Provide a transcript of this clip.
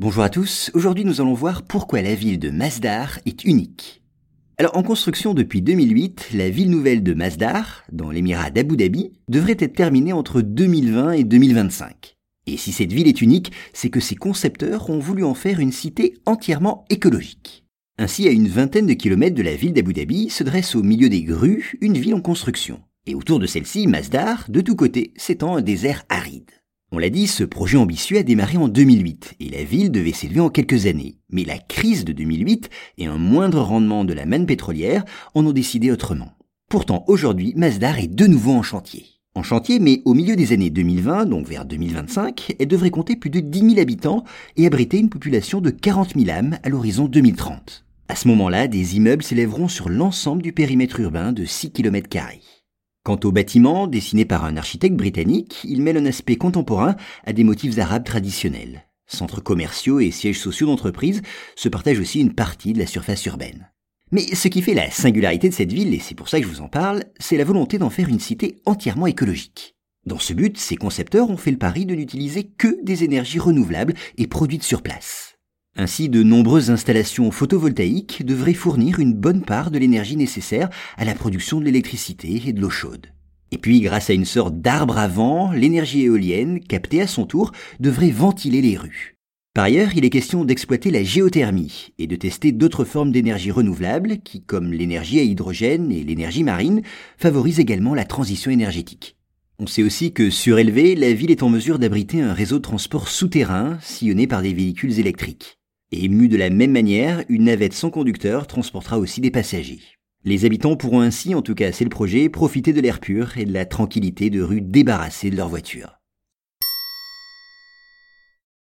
Bonjour à tous, aujourd'hui nous allons voir pourquoi la ville de Masdar est unique. Alors en construction depuis 2008, la ville nouvelle de Masdar, dans l'émirat d'Abu Dhabi, devrait être terminée entre 2020 et 2025. Et si cette ville est unique, c'est que ses concepteurs ont voulu en faire une cité entièrement écologique. Ainsi, à une vingtaine de kilomètres de la ville d'Abu Dhabi se dresse au milieu des grues une ville en construction. Et autour de celle-ci, Masdar, de tous côtés, s'étend un désert aride. On l'a dit, ce projet ambitieux a démarré en 2008 et la ville devait s'élever en quelques années. Mais la crise de 2008 et un moindre rendement de la manne pétrolière en ont décidé autrement. Pourtant, aujourd'hui, Masdar est de nouveau en chantier. En chantier, mais au milieu des années 2020, donc vers 2025, elle devrait compter plus de 10 000 habitants et abriter une population de 40 000 âmes à l'horizon 2030. À ce moment-là, des immeubles s'élèveront sur l'ensemble du périmètre urbain de 6 km Quant au bâtiment, dessiné par un architecte britannique, il mêle un aspect contemporain à des motifs arabes traditionnels. Centres commerciaux et sièges sociaux d'entreprises se partagent aussi une partie de la surface urbaine. Mais ce qui fait la singularité de cette ville, et c'est pour ça que je vous en parle, c'est la volonté d'en faire une cité entièrement écologique. Dans ce but, ses concepteurs ont fait le pari de n'utiliser que des énergies renouvelables et produites sur place. Ainsi, de nombreuses installations photovoltaïques devraient fournir une bonne part de l'énergie nécessaire à la production de l'électricité et de l'eau chaude. Et puis, grâce à une sorte d'arbre à vent, l'énergie éolienne, captée à son tour, devrait ventiler les rues. Par ailleurs, il est question d'exploiter la géothermie et de tester d'autres formes d'énergie renouvelable qui, comme l'énergie à hydrogène et l'énergie marine, favorisent également la transition énergétique. On sait aussi que surélevée, la ville est en mesure d'abriter un réseau de transport souterrain sillonné par des véhicules électriques. Et mue de la même manière, une navette sans conducteur transportera aussi des passagers. Les habitants pourront ainsi, en tout cas c'est le projet, profiter de l'air pur et de la tranquillité de rues débarrassées de leurs voitures.